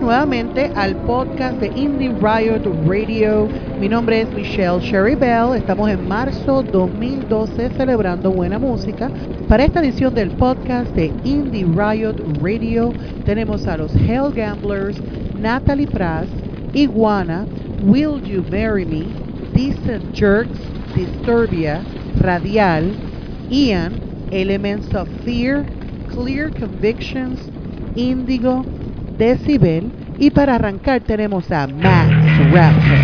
Nuevamente al podcast de Indie Riot Radio. Mi nombre es Michelle Sherry Bell. Estamos en marzo 2012 celebrando buena música. Para esta edición del podcast de Indie Riot Radio tenemos a los Hell Gamblers, Natalie Prass, Iguana, Will You Marry Me, Decent Jerks, Disturbia, Radial, Ian, Elements of Fear, Clear Convictions, Indigo, Decibel y para arrancar tenemos a Max Rapper.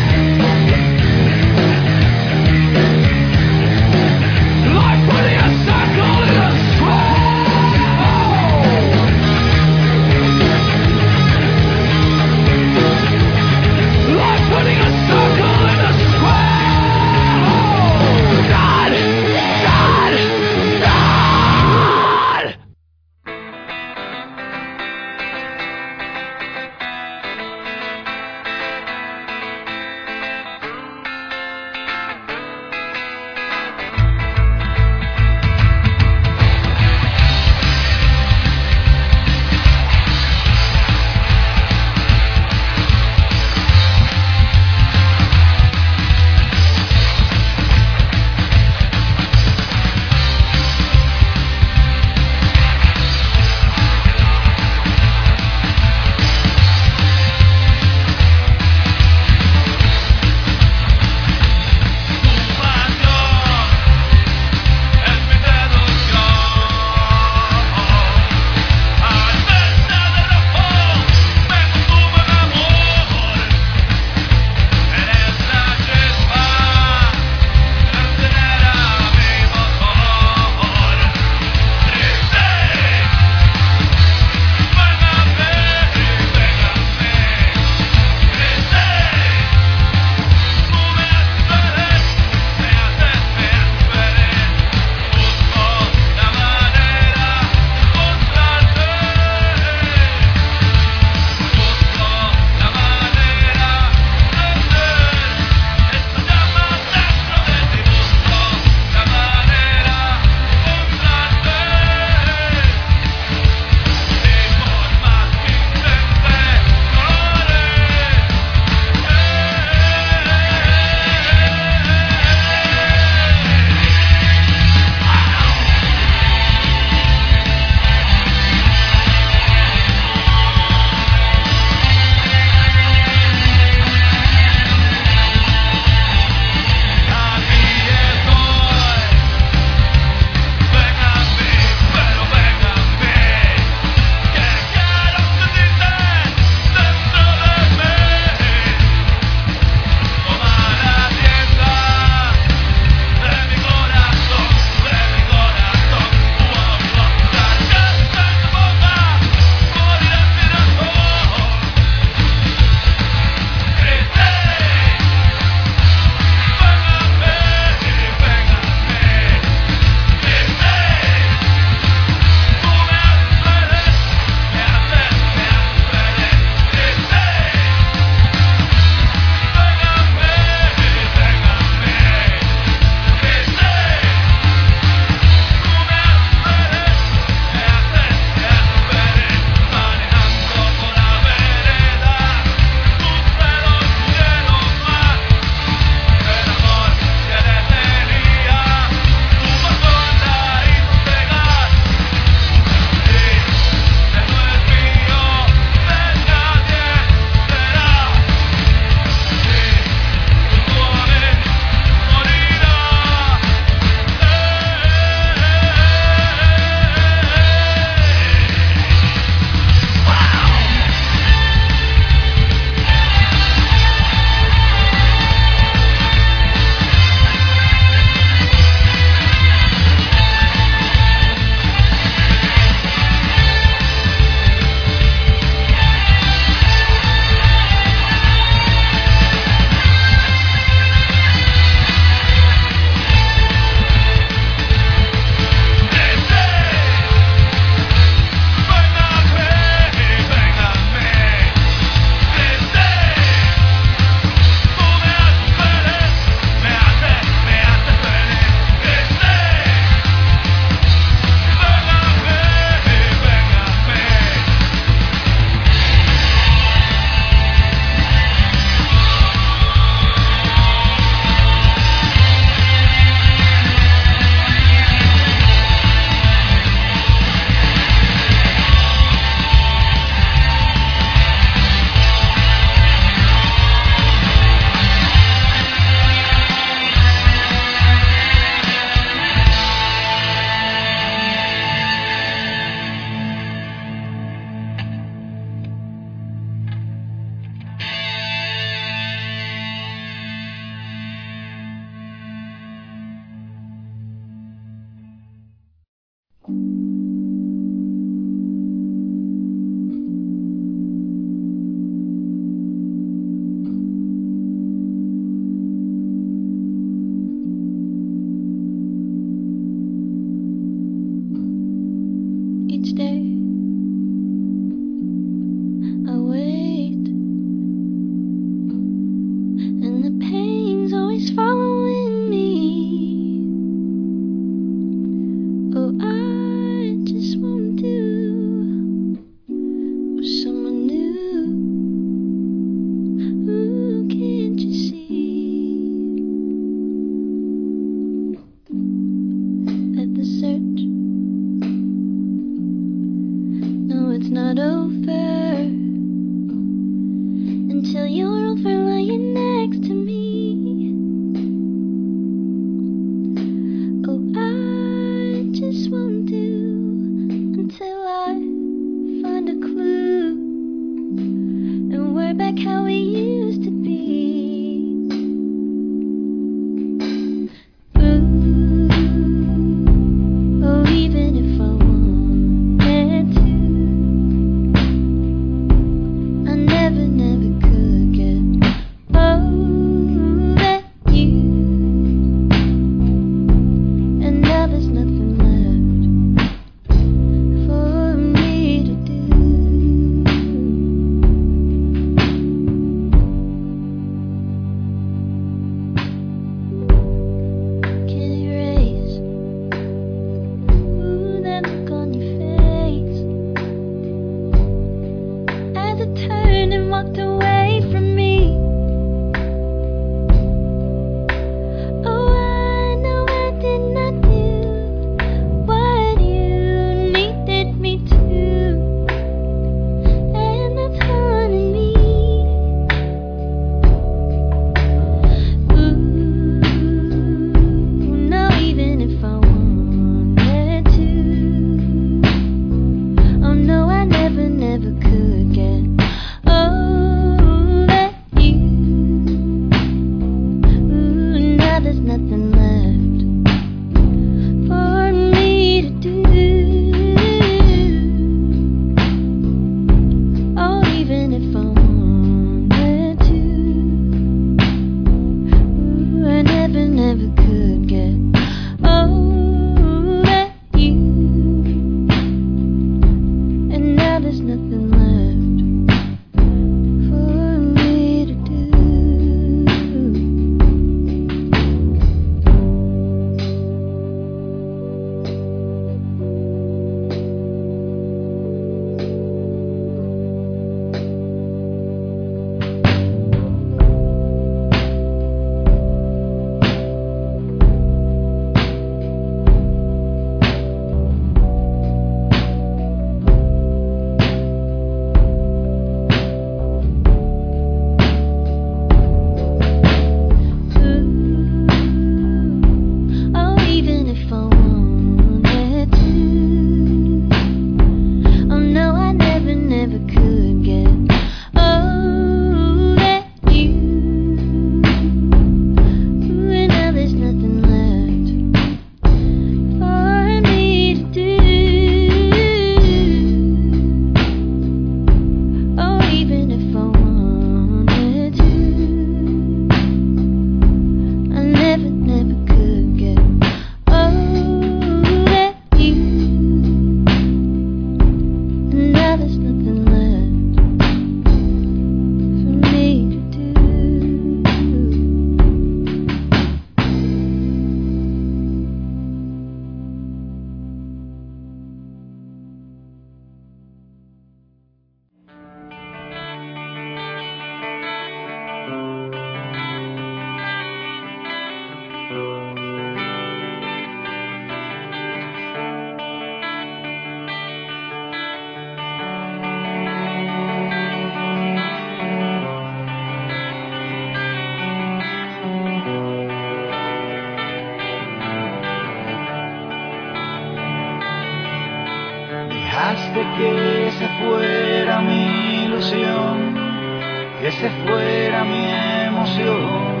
fuera mi emoción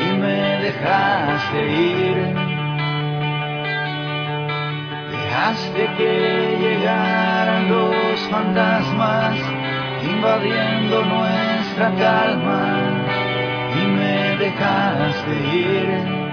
y me dejaste ir. Dejaste que llegaran los fantasmas invadiendo nuestra calma y me dejaste ir.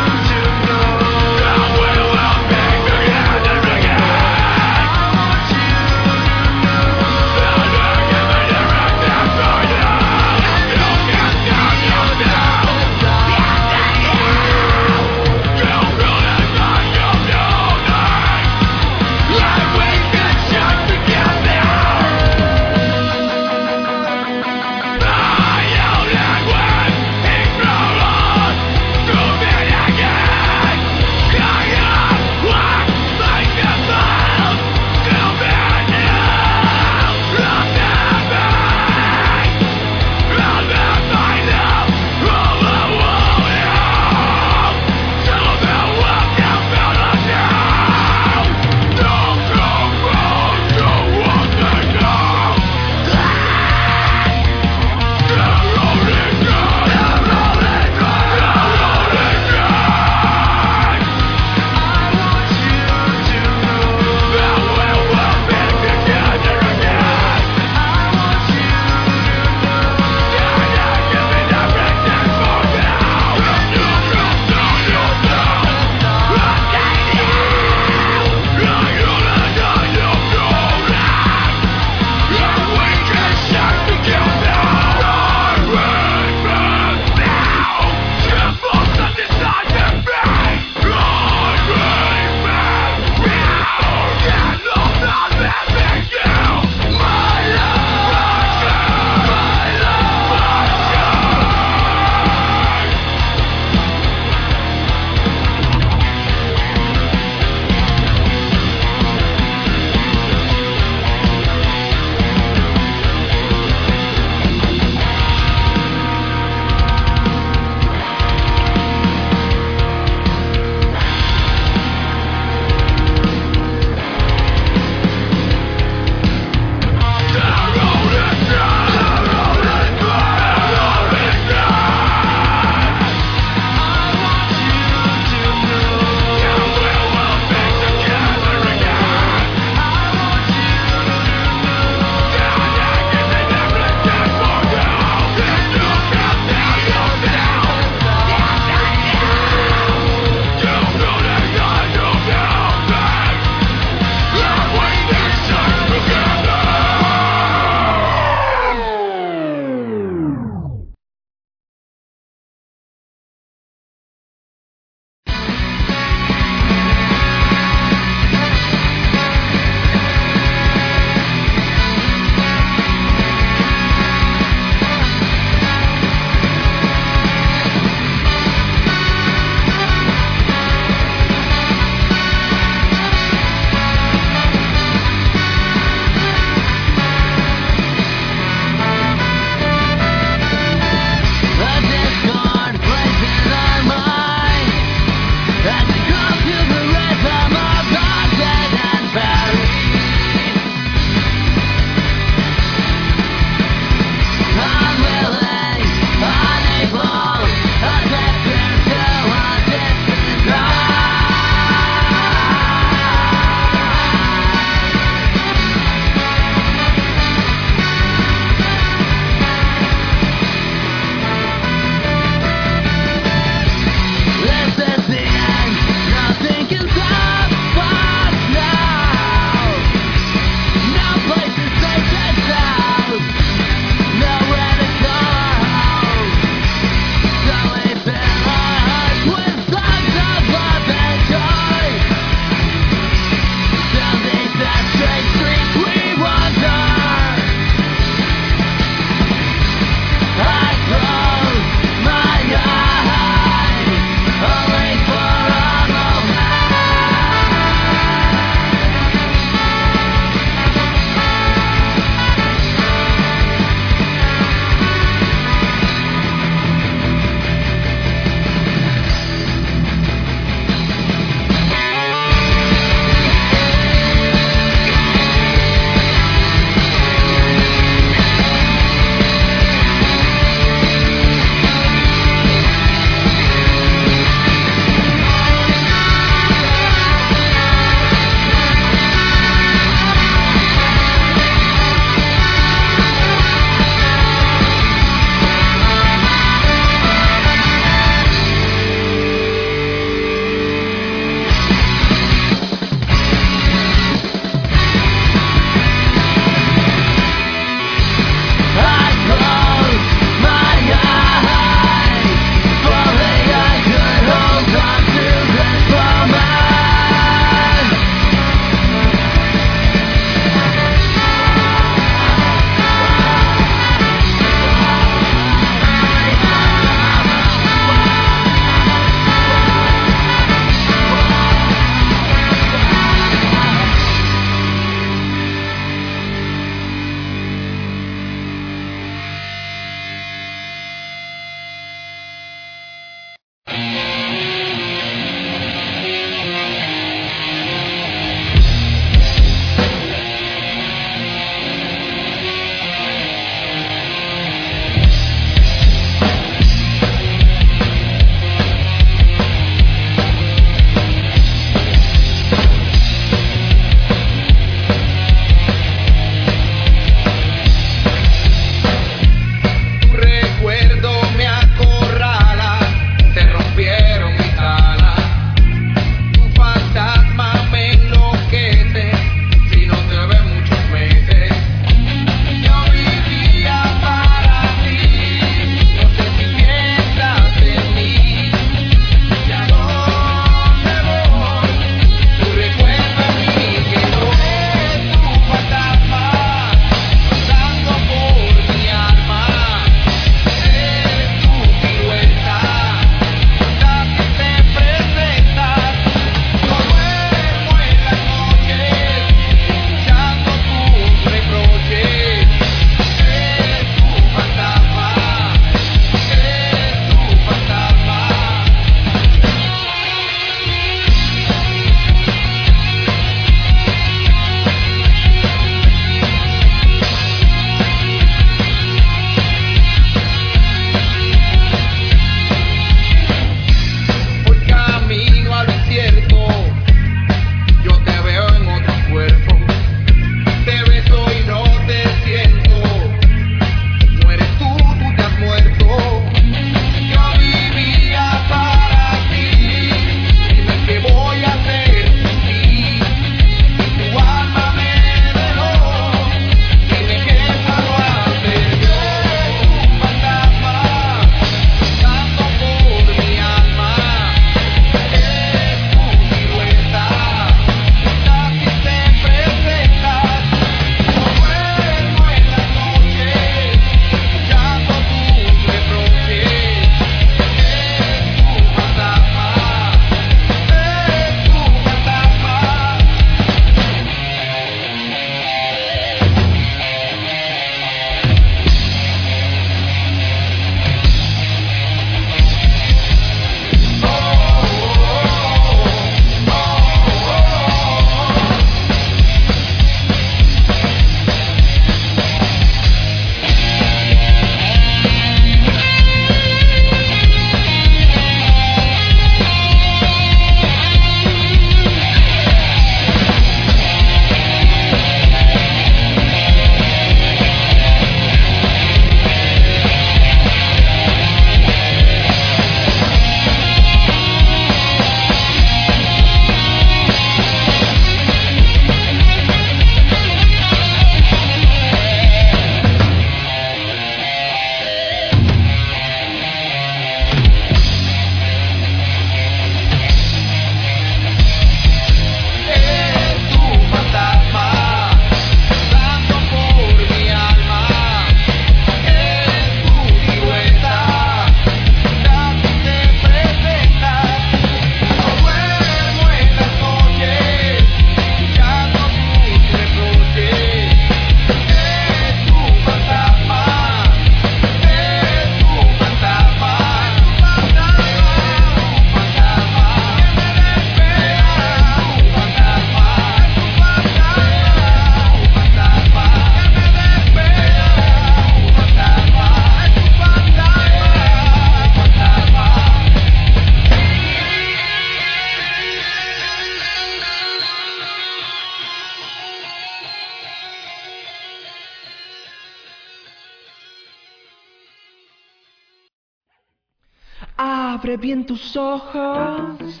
Abre bien tus ojos,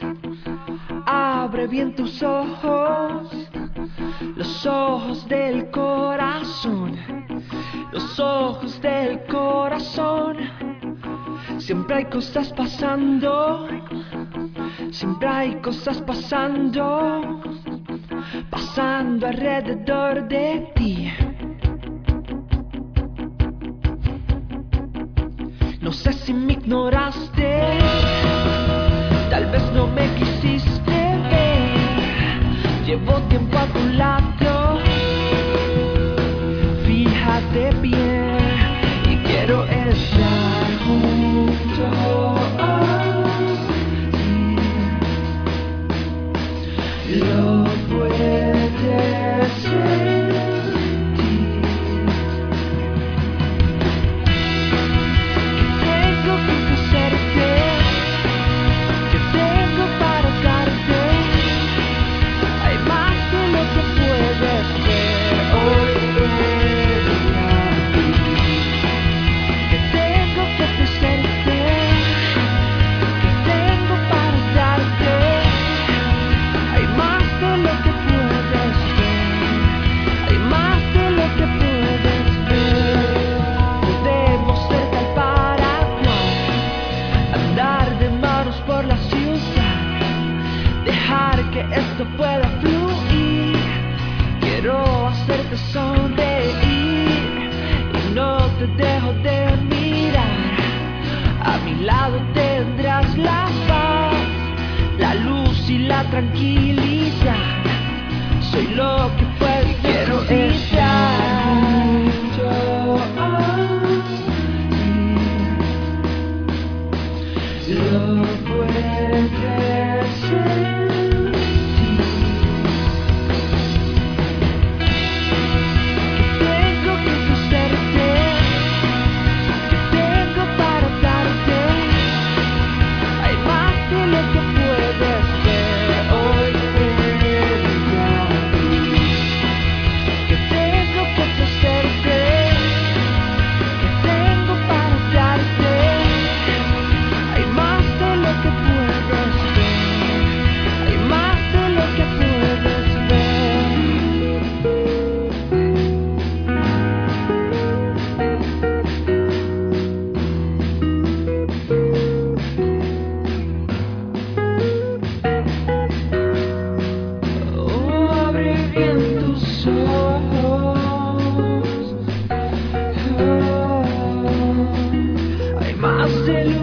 abre bien tus ojos, los ojos del corazón, los ojos del corazón. Siempre hay cosas pasando, siempre hay cosas pasando, pasando alrededor de ti No sé si me ignoraste, tal vez no me quisiste ver. Llevo tiempo a tu lado, fíjate bien y quiero estar.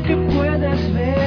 que puedes ver.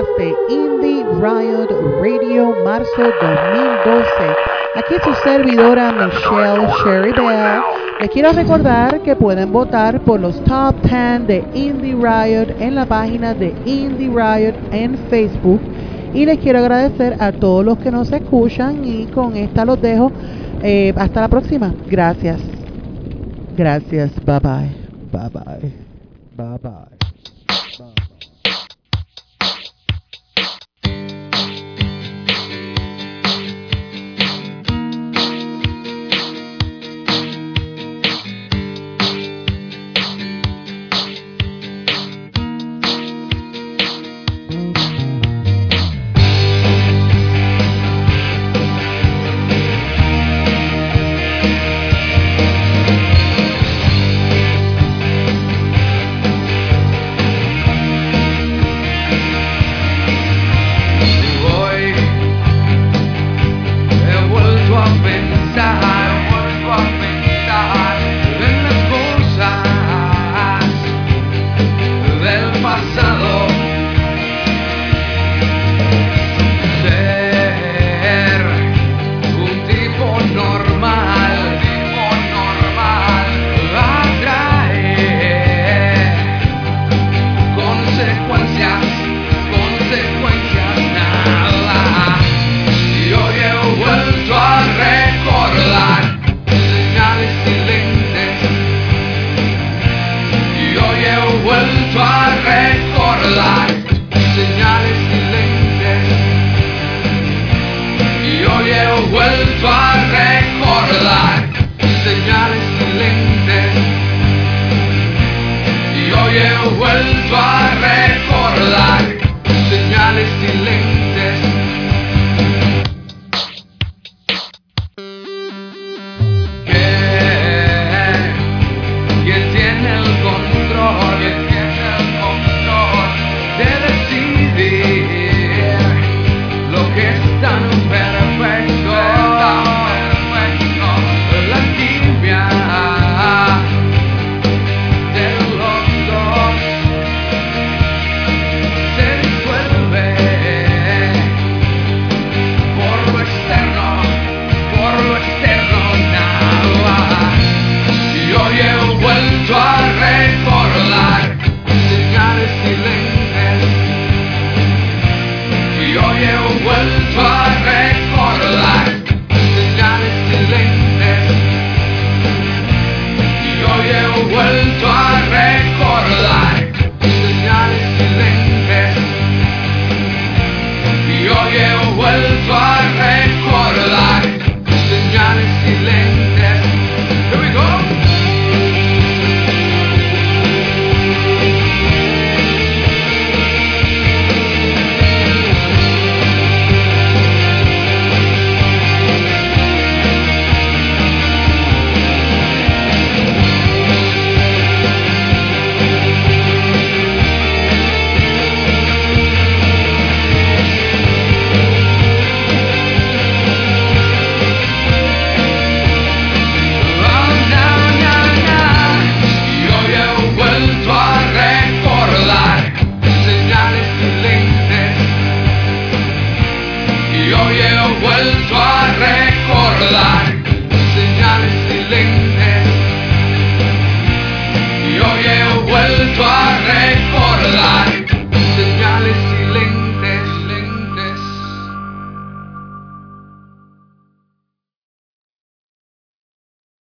podcast de Indie Riot Radio, marzo 2012. Aquí su servidora Michelle Sherrybell. Les quiero recordar que pueden votar por los top 10 de Indie Riot en la página de Indie Riot en Facebook. Y les quiero agradecer a todos los que nos escuchan y con esta los dejo. Eh, hasta la próxima. Gracias. Gracias. Bye bye. Bye bye. Bye bye.